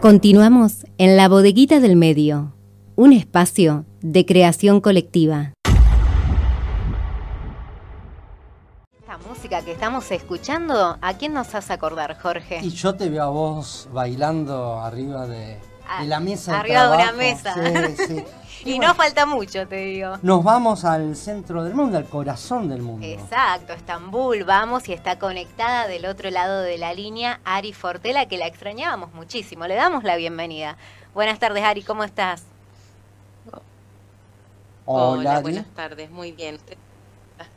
Continuamos en la bodeguita del medio, un espacio de creación colectiva. Esta música que estamos escuchando, ¿a quién nos hace acordar, Jorge? Y yo te veo a vos bailando arriba de, Ah, de la mesa de arriba de una trabajo. mesa. Sí, sí. Y bueno, no falta mucho, te digo. Nos vamos al centro del mundo, al corazón del mundo. Exacto, Estambul, vamos y está conectada del otro lado de la línea Ari Fortela, que la extrañábamos muchísimo. Le damos la bienvenida. Buenas tardes, Ari, ¿cómo estás? Hola, Ari. buenas tardes, muy bien.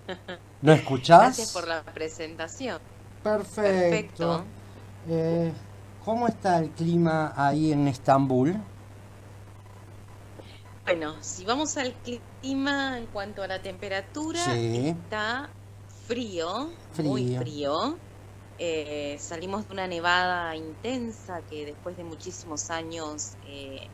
¿Lo escuchás? Gracias por la presentación. Perfecto. Perfecto. Eh, ¿Cómo está el clima ahí en Estambul? Bueno, si vamos al clima en cuanto a la temperatura, Sí. está frío, Frío. muy frío. Eh, salimos de una nevada intensa que después de muchísimos años eh,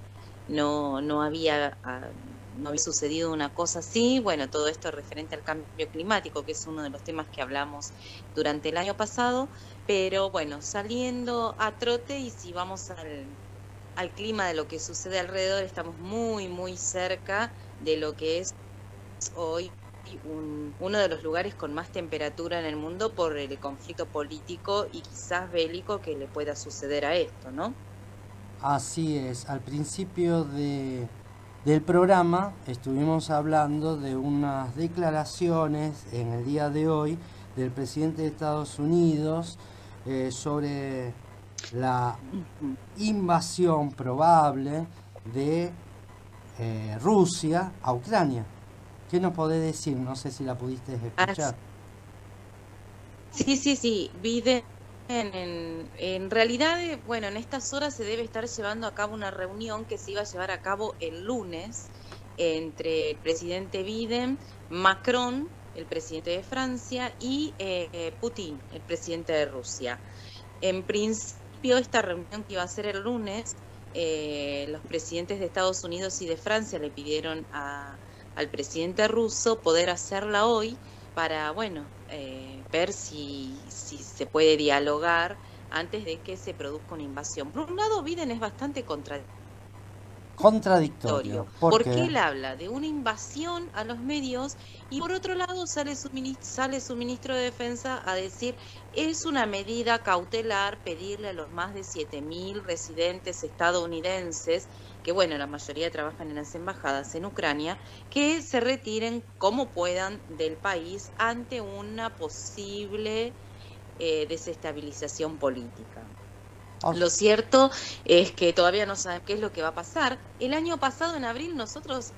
no, no había ah, no había sucedido una cosa así. Bueno, todo esto referente al cambio climático, que es uno de los temas que hablamos durante el año pasado. Pero bueno, saliendo a trote y si vamos al, al clima de lo que sucede alrededor, estamos muy, muy cerca de lo que es hoy un- uno de los lugares con más temperatura en el mundo por el conflicto político y quizás bélico que le pueda suceder a esto, ¿no? Así es, al principio de, del programa estuvimos hablando de unas declaraciones en el día de hoy del presidente de Estados Unidos eh, sobre la invasión probable de eh, Rusia a Ucrania. ¿Qué nos podés decir? No sé si la pudiste escuchar. Sí, sí, sí, Biden, en, en realidad, eh, bueno, en estas horas se debe estar llevando a cabo una reunión que se iba a llevar a cabo el lunes entre el presidente Biden, Macron, el presidente de Francia, y eh, eh, Putin, el presidente de Rusia. En principio, esta reunión que iba a ser el lunes, eh, los presidentes de Estados Unidos y de Francia le pidieron al presidente ruso poder hacerla hoy para, bueno, eh, ver si, si se puede dialogar antes de que se produzca una invasión. Por un lado, Biden es bastante contradictorio. Contradictorio. ¿Por porque qué? él habla de una invasión a los medios y por otro lado sale su, sale su ministro de Defensa a decir es una medida cautelar pedirle a los más de 7.000 residentes estadounidenses, que bueno, la mayoría trabajan en las embajadas en Ucrania, que se retiren como puedan del país ante una posible eh, desestabilización política. O- Lo cierto es que todavía no saben qué es lo que va a pasar. El año pasado, en abril, nosotros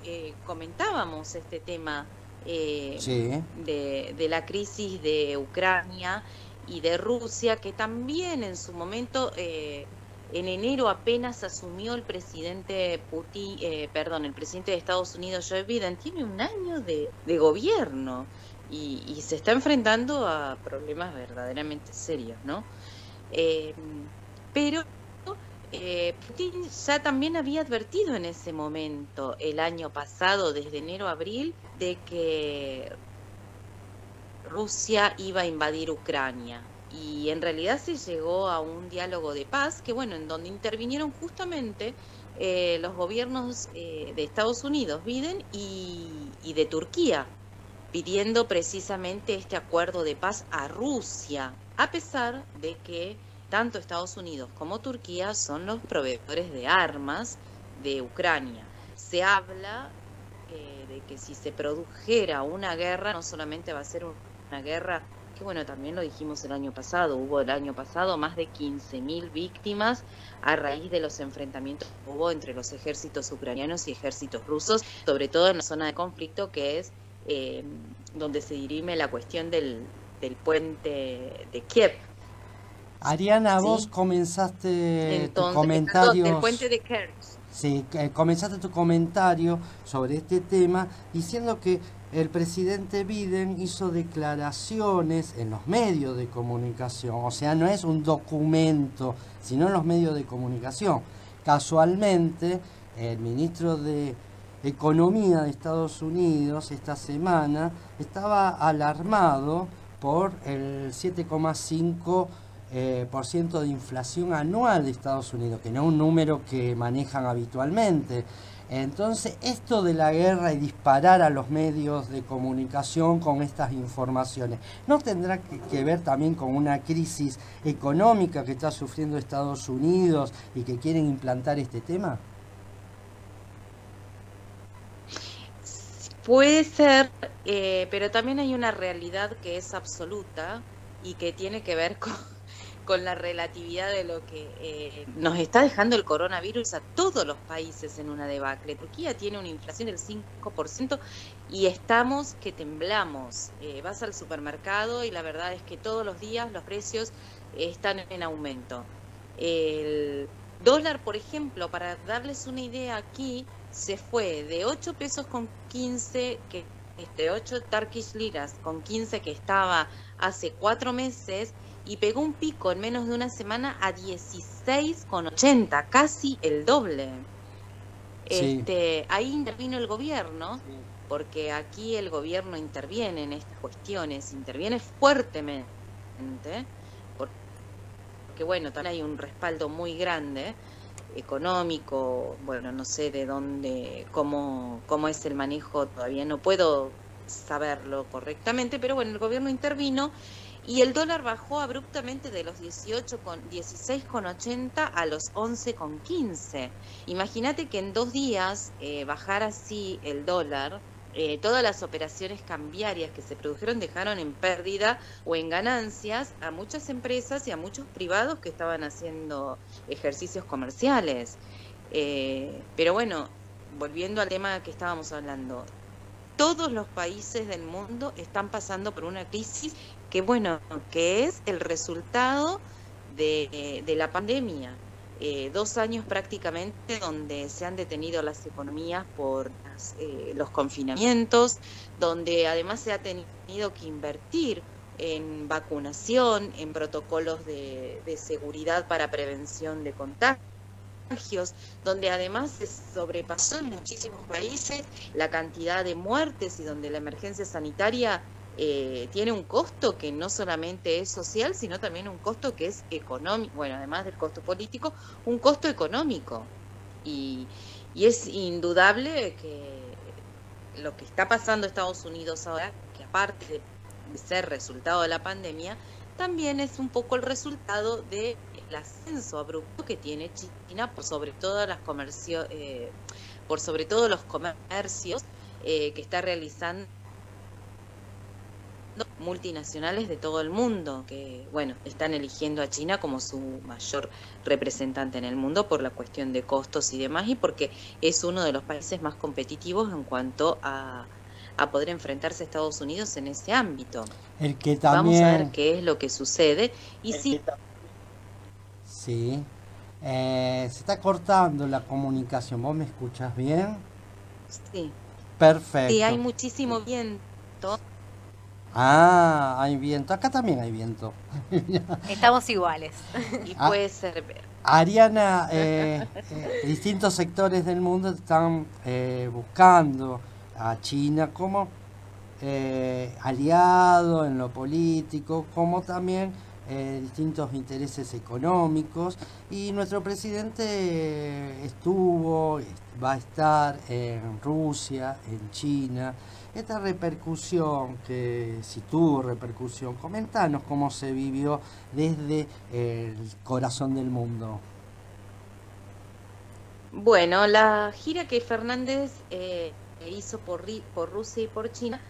eh, comentábamos este tema eh, Sí. de, de la crisis de Ucrania y de Rusia, que también en su momento, eh, en enero apenas asumió el presidente Putin, eh, perdón, el presidente de Estados Unidos, Joe Biden, tiene un año de, de gobierno y, y se está enfrentando a problemas verdaderamente serios, ¿no? Eh, pero eh, Putin ya también había advertido en ese momento, el año pasado, desde enero a abril, de que Rusia iba a invadir Ucrania. Y en realidad se llegó a un diálogo de paz que, bueno, en donde intervinieron justamente eh, los gobiernos eh, de Estados Unidos, Biden, y, y de Turquía, pidiendo precisamente este acuerdo de paz a Rusia, a pesar de que tanto Estados Unidos como Turquía son los proveedores de armas de Ucrania. Se habla eh, de que si se produjera una guerra, no solamente va a ser un- una guerra, que bueno, también lo dijimos el año pasado, hubo el año pasado más de 15.000 víctimas a raíz de los enfrentamientos que hubo entre los ejércitos ucranianos y ejércitos rusos, sobre todo en la zona de conflicto que es eh, donde se dirime la cuestión del, del puente de Kiev. Ariana, Sí. vos comenzaste tu Entonces, comentario. del puente de Kerch. Sí, que comenzaste tu comentario sobre este tema diciendo que el presidente Biden hizo declaraciones en los medios de comunicación, o sea, no es un documento, sino en los medios de comunicación. Casualmente, el ministro de Economía de Estados Unidos esta semana estaba alarmado por el 7,5 eh, por ciento de inflación anual de Estados Unidos, que no es un número que manejan habitualmente. Entonces, esto de la guerra y disparar a los medios de comunicación con estas informaciones, ¿no tendrá que, ver también con una crisis económica que está sufriendo Estados Unidos y que quieren implantar este tema? Puede ser, eh, pero también hay una realidad que es absoluta y que tiene que ver con, con la relatividad de lo que eh, nos está dejando el coronavirus a todos los países en una debacle. Turquía tiene una inflación del 5% y estamos que temblamos. Eh, vas al supermercado y la verdad es que todos los días los precios están en aumento. El dólar, por ejemplo, para darles una idea aquí, se fue de 8 pesos con 15, que este 8 Turkish liras con 15 que estaba hace cuatro meses, y pegó un pico en menos de una semana a 16,80, casi el doble. Este, ahí intervino el gobierno, porque aquí el gobierno interviene en estas cuestiones, interviene fuertemente, porque bueno, también hay un respaldo muy grande económico, bueno, no sé de dónde, cómo, cómo es el manejo, todavía no puedo saberlo correctamente, pero bueno, el gobierno intervino y el dólar bajó abruptamente de los 18 con 16,80 a los 11,15. Imagínate que en dos días eh, bajar así el dólar, eh, todas las operaciones cambiarias que se produjeron dejaron en pérdida o en ganancias a muchas empresas y a muchos privados que estaban haciendo ejercicios comerciales. Eh, pero bueno, volviendo al tema que estábamos hablando, todos los países del mundo están pasando por una crisis que bueno, que es el resultado de, la pandemia. Eh, dos años prácticamente donde se han detenido las economías por eh, los confinamientos, donde además se ha tenido que invertir en vacunación, en protocolos de, de seguridad para prevención de contagios, donde además se sobrepasó en muchísimos países la cantidad de muertes y donde la emergencia sanitaria eh, tiene un costo que no solamente es social, sino también un costo que es económico, bueno, además del costo político, un costo económico. Y, es indudable que lo que está pasando en Estados Unidos ahora, que aparte de ser resultado de la pandemia, también es un poco el resultado del ascenso abrupto que tiene China por sobre todo las comercio, eh, por sobre todo los comercios eh, que está realizando multinacionales de todo el mundo que, bueno, están eligiendo a China como su mayor representante en el mundo por la cuestión de costos y demás y porque es uno de los países más competitivos en cuanto a, a poder enfrentarse a Estados Unidos en ese ámbito. El que también... Vamos a ver qué es lo que sucede y sí. Sí. Eh, se está cortando la comunicación. ¿Vos me escuchas bien? Sí. Perfecto. Sí, hay muchísimo viento. Ah, hay viento. Acá también hay viento. Estamos iguales. Y ah. puede ser. Ariana, eh, eh, distintos sectores del mundo están eh, buscando a China como aliado en lo político, como también distintos intereses económicos. Y nuestro presidente estuvo, va a estar en Rusia, en China esta repercusión, que si tuvo repercusión, comentanos cómo se vivió desde el corazón del mundo. Bueno, la gira que Fernández eh, hizo por, por Rusia y por China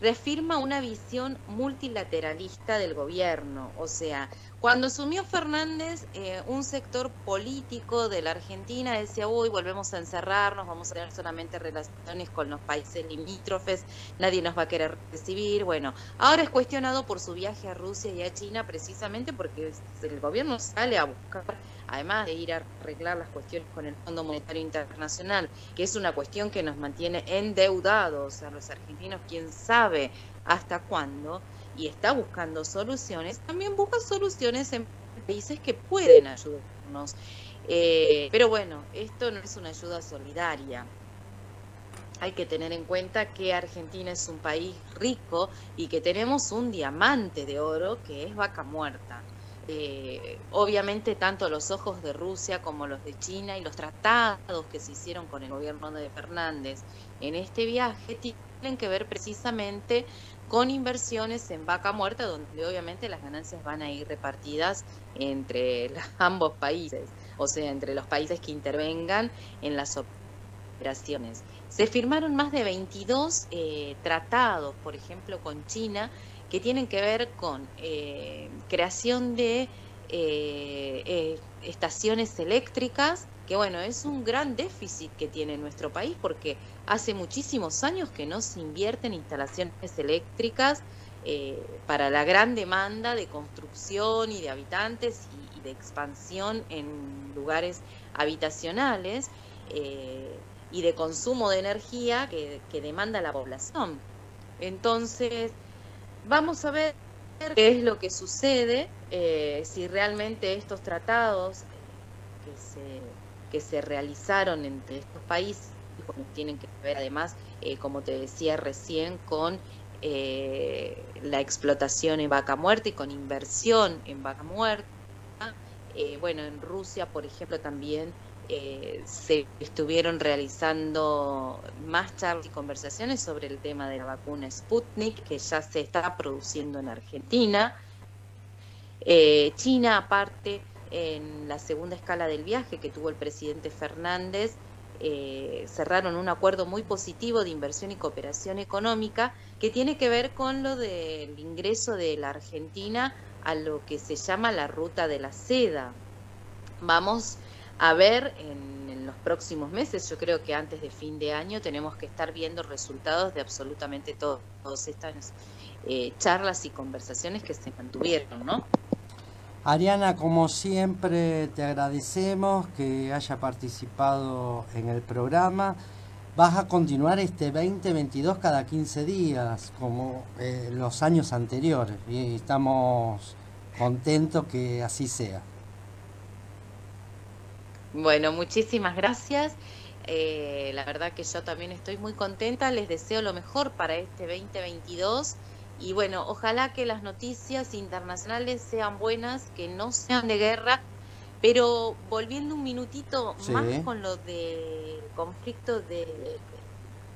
reafirma una visión multilateralista del gobierno, o sea, cuando asumió Fernández, eh, un sector político de la Argentina decía, uy, volvemos a encerrarnos, vamos a tener solamente relaciones con los países limítrofes, nadie nos va a querer recibir. Bueno, ahora es cuestionado por su viaje a Rusia y a China precisamente porque el gobierno sale a buscar, además de ir a arreglar las cuestiones con el Fondo Monetario Internacional, que es una cuestión que nos mantiene endeudados a los argentinos, quién sabe hasta cuándo y está buscando soluciones, también busca soluciones en países que pueden ayudarnos. Eh, pero bueno, esto no es una ayuda solidaria. Hay que tener en cuenta que Argentina es un país rico y que tenemos un diamante de oro que es vaca muerta. Eh, obviamente tanto los ojos de Rusia como los de China y los tratados que se hicieron con el gobierno de Fernández en este viaje tienen que ver precisamente con inversiones en vaca muerta, donde obviamente las ganancias van a ir repartidas entre ambos países, o sea, entre los países que intervengan en las operaciones. Se firmaron más de 22 eh, tratados, por ejemplo, con China, que tienen que ver con eh, creación de eh, estaciones eléctricas, que bueno, es un gran déficit que tiene nuestro país porque hace muchísimos años que no se invierten instalaciones eléctricas para la gran demanda de construcción y de habitantes y, de expansión en lugares habitacionales y de consumo de energía que, demanda la población. Entonces, vamos a ver qué es lo que sucede, eh, si realmente estos tratados que se, que se realizaron entre estos países tienen que ver además, eh, como te decía recién, con eh, la explotación en vaca muerta y con inversión en vaca muerta. bueno, en Rusia, por ejemplo, también eh, se estuvieron realizando más charlas y conversaciones sobre el tema de la vacuna Sputnik, que ya se está produciendo en Argentina. Eh, China, aparte, en la segunda escala del viaje que tuvo el presidente Fernández, eh, cerraron un acuerdo muy positivo de inversión y cooperación económica que tiene que ver con lo del ingreso de la Argentina a lo que se llama la ruta de la seda. Vamos a ver en, los próximos meses. Yo creo que antes de fin de año tenemos que estar viendo resultados de absolutamente todo, todas estas eh, charlas y conversaciones que se mantuvieron, ¿no? Ariana, como siempre, te agradecemos que haya participado en el programa. Vas a continuar este 2022 cada 15 días, como eh, los años anteriores, y estamos contentos que así sea. Bueno, muchísimas gracias. Eh, la verdad que yo también estoy muy contenta. Les deseo lo mejor para este 2022. Y bueno, ojalá que las noticias internacionales sean buenas, que no sean de guerra. Pero volviendo un minutito más con lo del conflicto de,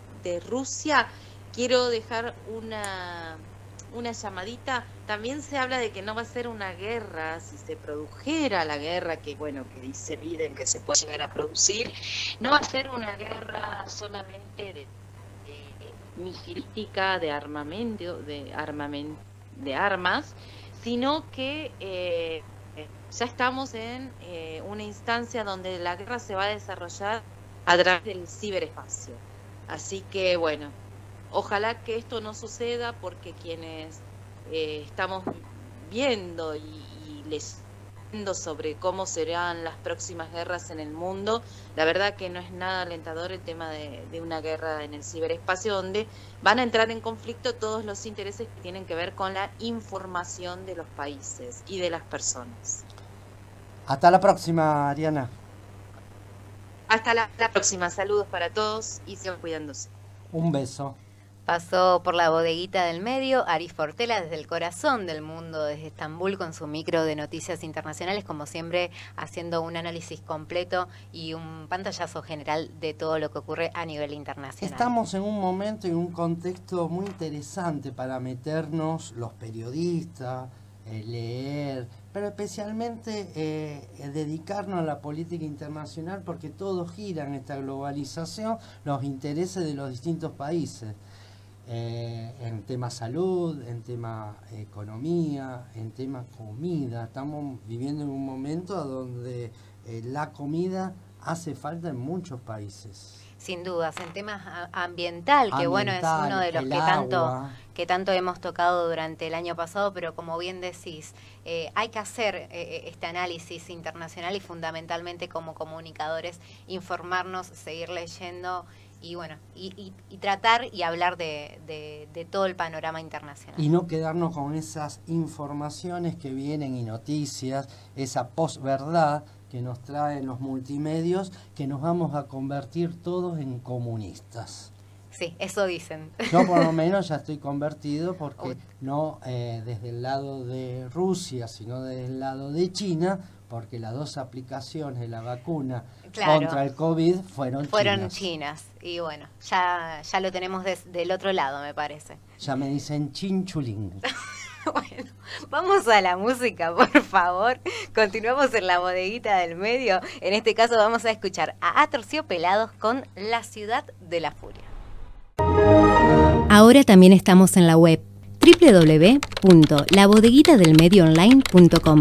de Rusia, quiero dejar una, una llamadita. También se habla de que no va a ser una guerra, si se produjera la guerra, que bueno, que dice Biden que se puede llegar a producir, no va a ser una guerra solamente de, de armamento, de armamento, de armas, sino que eh, ya estamos en eh, una instancia donde la guerra se va a desarrollar a través del ciberespacio. Así que bueno, Ojalá que esto no suceda porque quienes eh, estamos viendo y, leyendo sobre cómo serán las próximas guerras en el mundo, la verdad que no es nada alentador el tema de, de una guerra en el ciberespacio donde van a entrar en conflicto todos los intereses que tienen que ver con la información de los países y de las personas. Hasta la próxima, Ariana. Hasta la, la próxima. Saludos para todos y sigan cuidándose. Un beso. Pasó por la bodeguita del medio Ari Fortela desde el corazón del mundo, desde Estambul, con su micro de noticias internacionales, como siempre haciendo un análisis completo y un pantallazo general de todo lo que ocurre a nivel internacional. Estamos en un momento y un contexto muy interesante para meternos los periodistas, eh, leer, pero especialmente eh, dedicarnos a la política internacional porque todo gira en esta globalización, los intereses de los distintos países. Eh, en tema salud, en tema economía, en tema comida. Estamos viviendo en un momento donde eh, la comida hace falta en muchos países. Sin dudas, en temas ambiental, que bueno, es uno de los que tanto, que tanto hemos tocado durante el año pasado, pero como bien decís, eh, hay que hacer este análisis internacional y fundamentalmente como comunicadores informarnos, seguir leyendo y bueno, y, tratar y hablar de, todo el panorama internacional. Y no quedarnos con esas informaciones que vienen y noticias, esa posverdad que nos traen los multimedios, que nos vamos a convertir todos en comunistas. sí, eso dicen. Yo por lo menos ya estoy convertido porque no eh, desde el lado de Rusia, sino desde el lado de China, porque las dos aplicaciones de la vacuna contra el COVID fueron, fueron chinas. Y bueno, ya, ya lo tenemos del otro lado, me parece. Ya me dicen chinchulín. bueno, vamos a la música, por favor. Continuamos en la bodeguita del medio. En este caso vamos a escuchar a Pelados con La Ciudad de la Furia. Ahora también estamos en la web www.labodeguitadelmedioonline.com.